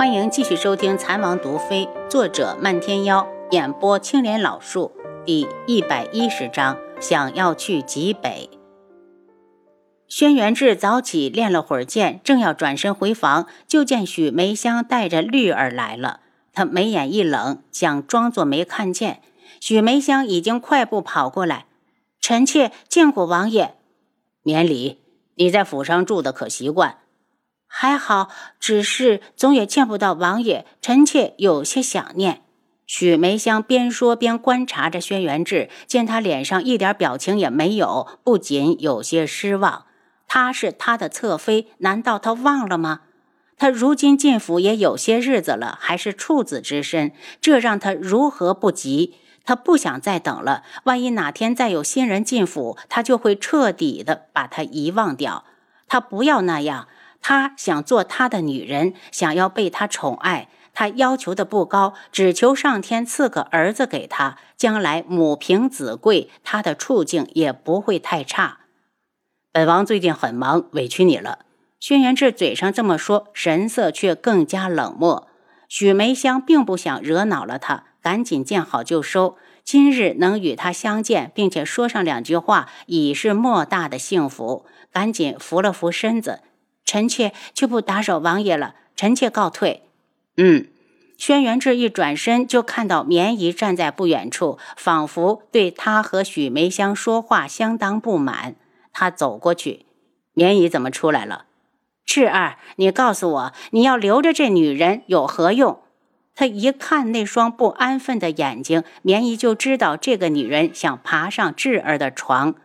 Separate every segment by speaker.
Speaker 1: 欢迎继续收听《残王毒妃》，作者漫天妖，演播青莲老树，第一百一十章。想要去极北。轩辕志早起练了会儿剑，正要转身回房，就见许梅香带着绿儿来了。他眉眼一冷，想装作没看见。许梅香已经快步跑过来：“臣妾见过王爷。”
Speaker 2: 免礼。你在府上住的可习惯？
Speaker 1: 还好，只是总也见不到王爷，臣妾有些想念。许梅香边说边观察着轩辕志，见他脸上一点表情也没有，不仅有些失望。他是他的侧妃，难道他忘了吗？他如今进府也有些日子了，还是处子之身，这让他如何不急？他不想再等了，万一哪天再有新人进府，他就会彻底的把他遗忘掉。他不要那样，他想做他的女人，想要被他宠爱。他要求的不高，只求上天赐个儿子给他，将来母凭子贵，他的处境也不会太差。
Speaker 2: 本王最近很忙，委屈你了。
Speaker 1: 轩辕志嘴上这么说，神色却更加冷漠。许梅香并不想惹恼了他。赶紧见好就收，今日能与他相见，并且说上两句话，已是莫大的幸福。赶紧扶了扶身子，臣妾就不打扰王爷了，臣妾告退。
Speaker 2: 嗯，
Speaker 1: 轩辕志一转身就看到绵姨站在不远处，仿佛对他和许梅香说话相当不满。他走过去，
Speaker 2: 绵姨怎么出来了？
Speaker 1: 志儿，你告诉我，你要留着这女人有何用？他一看那双不安分的眼睛，绵姨就知道这个女人想爬上智儿的床。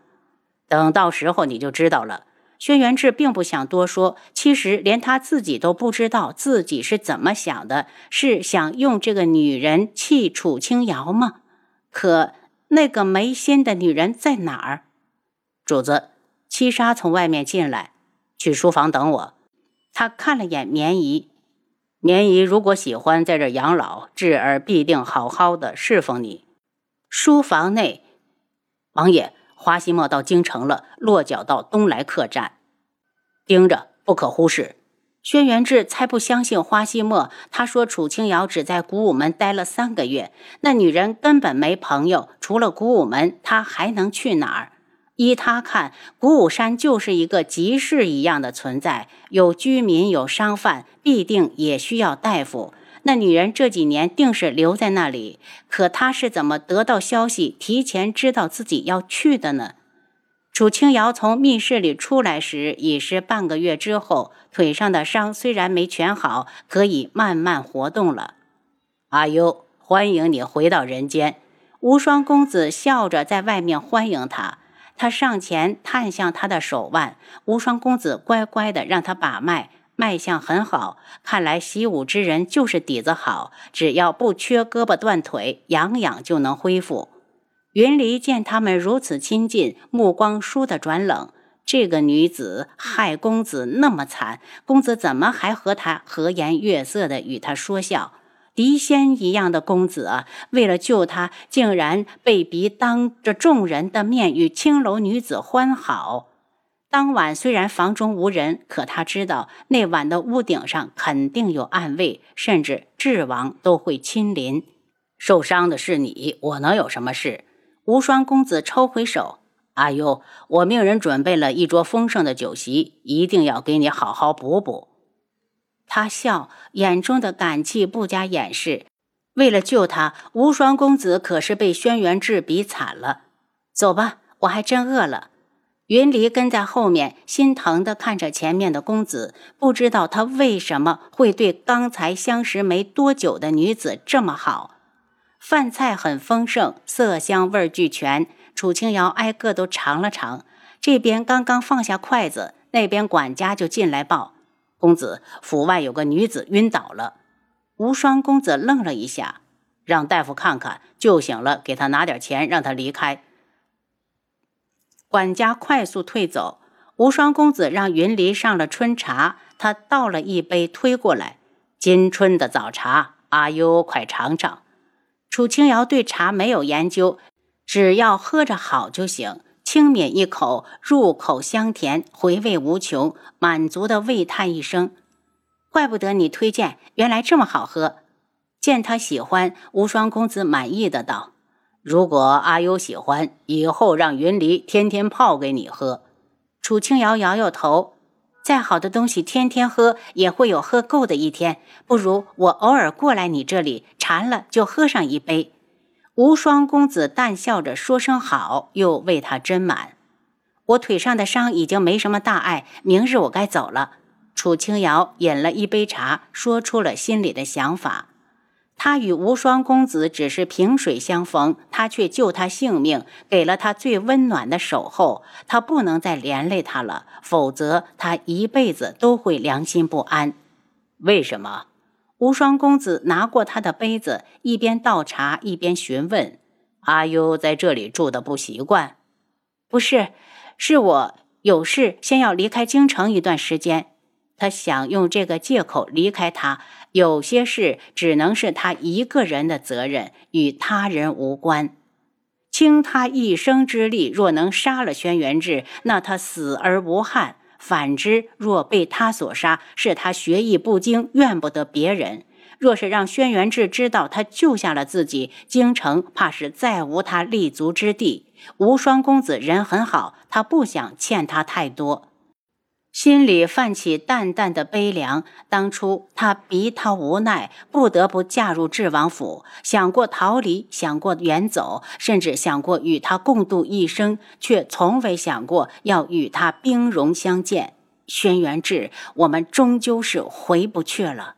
Speaker 2: 等到时候你就知道了。
Speaker 1: 轩辕志并不想多说，其实连他自己都不知道自己是怎么想的，是想用这个女人气楚清瑶吗？可那个没心的女人在哪儿？
Speaker 2: 主子，七杀从外面进来，去书房等我。
Speaker 1: 他看了眼绵姨。
Speaker 2: 绵姨如果喜欢在这养老，智儿必定好好的侍奉你。
Speaker 1: 书房内，
Speaker 2: 王爷，花希墨到京城了，落脚到东来客栈，盯着，不可忽视。
Speaker 1: 轩辕志才不相信花希墨，他说楚清瑶只在古武门待了三个月，那女人根本没朋友，除了古武门，她还能去哪儿？依他看，古武山就是一个集市一样的存在，有居民，有商贩，必定也需要大夫。那女人这几年定是留在那里，可她是怎么得到消息，提前知道自己要去的呢？楚清瑶从密室里出来时已是半个月之后，腿上的伤虽然没全好，可以慢慢活动了。
Speaker 2: 阿优，欢迎你回到人间。
Speaker 1: 无双公子笑着在外面欢迎他。他上前探向他的手腕，无双公子乖乖的让他把脉，脉象很好。看来习武之人就是底子好，只要不缺胳膊断腿，养养就能恢复。云离见他们如此亲近，目光倏地转冷。这个女子害公子那么惨，公子怎么还和她和颜悦色的与她说笑？狄仙一样的公子啊，为了救她，竟然被逼当着众人的面与青楼女子欢好。当晚虽然房中无人，可他知道那晚的屋顶上肯定有暗卫，甚至智王都会亲临。
Speaker 2: 受伤的是你，我能有什么事？
Speaker 1: 无双公子抽回手，
Speaker 2: 阿优，我命人准备了一桌丰盛的酒席，一定要给你好好补补。
Speaker 1: 他笑，眼中的感激不加掩饰。为了救他，无双公子可是被轩辕志比惨了。走吧，我还真饿了。云离跟在后面，心疼地看着前面的公子，不知道他为什么会对刚才相识没多久的女子这么好。饭菜很丰盛，色香味俱全。楚清瑶挨个都尝了尝，这边刚刚放下筷子，那边管家就进来报。
Speaker 2: 公子府外有个女子晕倒了，
Speaker 1: 无双公子愣了一下，
Speaker 2: 让大夫看看，救醒了给他拿点钱，让他离开。
Speaker 1: 管家快速退走，无双公子让云离上了春茶，他倒了一杯推过来，
Speaker 2: 今春的早茶，阿优快尝尝。
Speaker 1: 楚清瑶对茶没有研究，只要喝着好就行。轻抿一口，入口香甜，回味无穷，满足的喟叹一声：“怪不得你推荐，原来这么好喝。见他喜欢，无双公子满意的道：“
Speaker 2: 如果阿优喜欢，以后让云离天天泡给你喝。”
Speaker 1: 楚清瑶摇摇头：“再好的东西，天天喝也会有喝够的一天，不如我偶尔过来你这里，馋了就喝上一杯。”无双公子淡笑着说声好，又为他斟满。我腿上的伤已经没什么大碍，明日我该走了。楚清瑶饮了一杯茶，说出了心里的想法。他与无双公子只是萍水相逢，他却救他性命，给了他最温暖的守候。他不能再连累他了，否则他一辈子都会良心不安。
Speaker 2: 为什么？
Speaker 1: 无双公子拿过他的杯子，一边倒茶一边询问：“
Speaker 2: 阿优在这里住的不习惯？”“
Speaker 1: 不是，是我有事，先要离开京城一段时间。”他想用这个借口离开他。有些事只能是他一个人的责任，与他人无关。倾他一生之力，若能杀了轩辕志，那他死而无憾；反之，若被他所杀，是他学艺不精，怨不得别人。若是让轩辕志知道他救下了自己，京城怕是再无他立足之地。无双公子人很好，他不想欠他太多。心里泛起淡淡的悲凉。当初他逼他无奈，不得不嫁入智王府，想过逃离，想过远走，甚至想过与他共度一生，却从未想过要与他兵戎相见。轩辕志，我们终究是回不去了。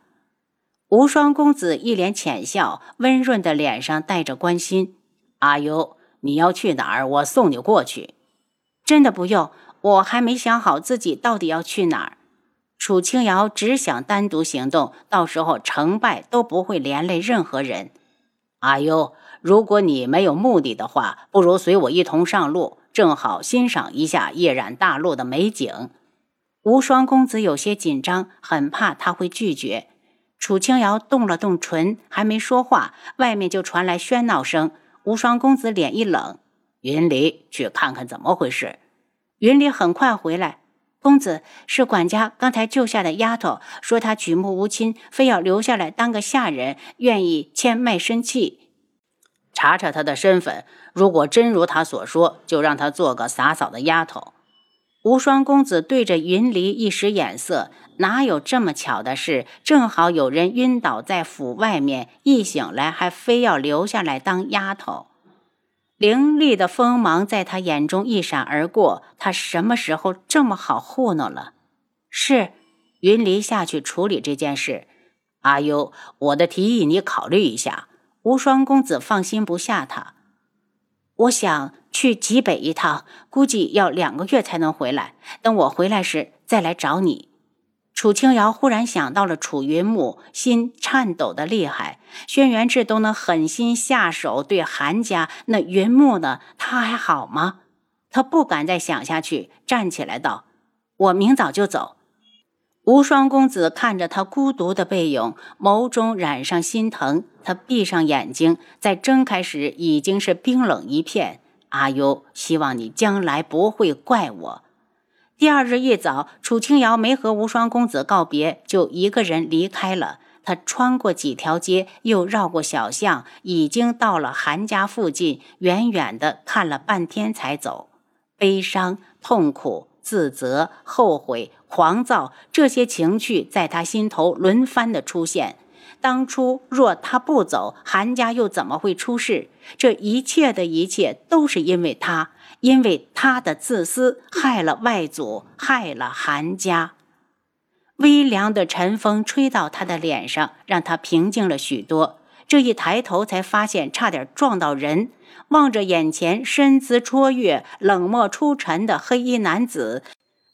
Speaker 1: 无双公子一脸浅笑，温润的脸上带着关心：“
Speaker 2: 阿优，你要去哪儿？我送你过去。”
Speaker 1: 真的不用。我还没想好自己到底要去哪儿。楚清瑶只想单独行动，到时候成败都不会连累任何人。
Speaker 2: 阿优，如果你没有目的的话，不如随我一同上路，正好欣赏一下夜染大陆的美景。
Speaker 1: 无双公子有些紧张，很怕他会拒绝。楚清瑶动了动唇，还没说话，外面就传来喧闹声。无双公子脸一冷：“
Speaker 2: 云离，去看看怎么回事。”
Speaker 1: 云里很快回来，公子是管家刚才救下的丫头，说她举目无亲，非要留下来当个下人，愿意签卖身契。
Speaker 2: 查查她的身份，如果真如她所说，就让她做个洒扫的丫头。
Speaker 1: 无双公子对着云离一使眼色，哪有这么巧的事？正好有人晕倒在府外面，一醒来还非要留下来当丫头。凌厉的锋芒在他眼中一闪而过，他什么时候这么好糊弄了？是，云离下去处理这件事。
Speaker 2: 阿优，我的提议你考虑一下。
Speaker 1: 无双公子放心不下他，我想去极北一趟，估计要两个月才能回来。等我回来时再来找你。楚清瑶忽然想到了楚云木，心颤抖的厉害。轩辕志都能狠心下手对韩家，那云木呢？他还好吗？他不敢再想下去，站起来道：“我明早就走。”无双公子看着他孤独的背影，眸中染上心疼。他闭上眼睛，在睁开时已经是冰冷一片。阿优，希望你将来不会怪我。第二日一早，楚清瑶没和无双公子告别，就一个人离开了。他穿过几条街，又绕过小巷，已经到了韩家附近。远远的看了半天才走。悲伤、痛苦、自责、后悔、狂躁，这些情绪在他心头轮番的出现。当初若他不走，韩家又怎么会出事？这一切的一切，都是因为他。因为他的自私，害了外祖，害了韩家。微凉的晨风吹到他的脸上，让他平静了许多。这一抬头，才发现差点撞到人。望着眼前身姿卓越、冷漠出尘的黑衣男子，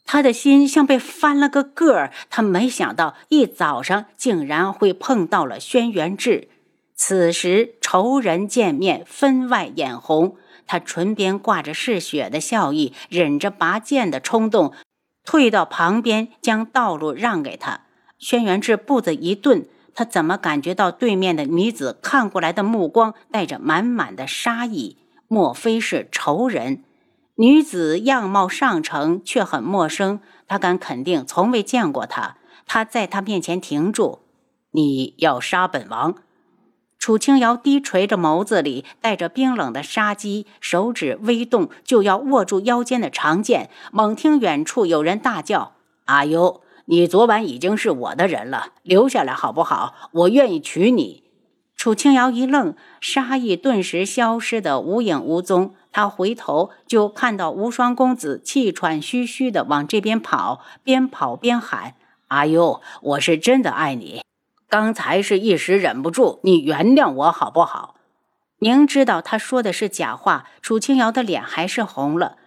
Speaker 1: 他的心像被翻了个个儿。他没想到一早上竟然会碰到了轩辕志。此时仇人见面，分外眼红。他唇边挂着嗜血的笑意，忍着拔剑的冲动，退到旁边，将道路让给他。轩辕志步子一顿，他怎么感觉到对面的女子看过来的目光带着满满的杀意？莫非是仇人？女子样貌上乘，却很陌生。他敢肯定，从未见过她。他在他面前停住：“你要杀本王？”楚清瑶低垂着眸子里带着冰冷的杀机，手指微动，就要握住腰间的长剑。猛听远处有人大叫：“阿优，你昨晚已经是我的人了，留下来好不好？我愿意娶你。”楚清瑶一愣，杀意顿时消失得无影无踪。他回头就看到无双公子气喘吁吁地往这边跑，边跑边喊：“阿优，我是真的爱你。”刚才是一时忍不住，你原谅我好不好？明知道他说的是假话，楚清瑶的脸还是红了。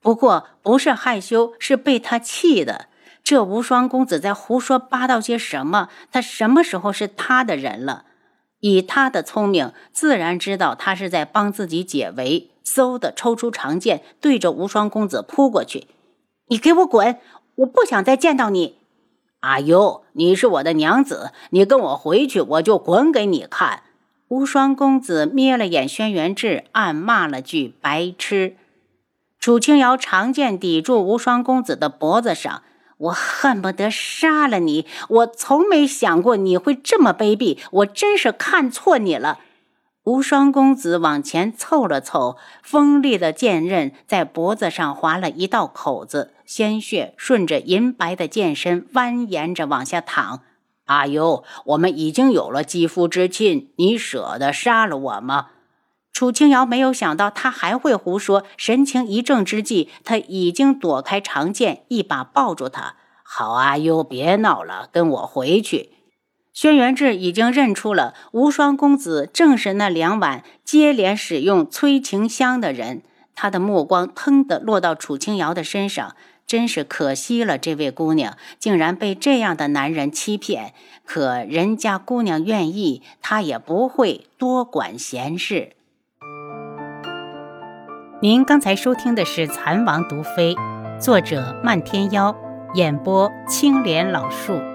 Speaker 1: 不过不是害羞，是被他气的。这无双公子在胡说八道些什么？他什么时候是他的人了？以他的聪明，自然知道他是在帮自己解围。嗖的抽出长剑，对着无双公子扑过去。你给我滚！我不想再见到你。阿优，你是我的娘子，你跟我回去，我就滚给你看。无双公子瞥了眼轩辕志，暗骂了句白痴。楚清瑶长剑抵住无双公子的脖子上，我恨不得杀了你。我从没想过你会这么卑鄙，我真是看错你了。无双公子往前凑了凑，锋利的剑刃在脖子上划了一道口子，鲜血顺着银白的剑身蜿蜒着往下淌。阿尤，我们已经有了肌肤之亲，你舍得杀了我吗？楚清瑶没有想到他还会胡说，神情一怔之际，他已经躲开长剑，一把抱住他。好，阿尤，别闹了，跟我回去。轩辕志已经认出了无双公子正是那两晚接连使用催情香的人，他的目光腾地落到楚清瑶的身上，真是可惜了，这位姑娘竟然被这样的男人欺骗。可人家姑娘愿意，他也不会多管闲事。
Speaker 2: 您刚才收听的是《蚕王毒妃》，作者漫天妖，演播青莲老树。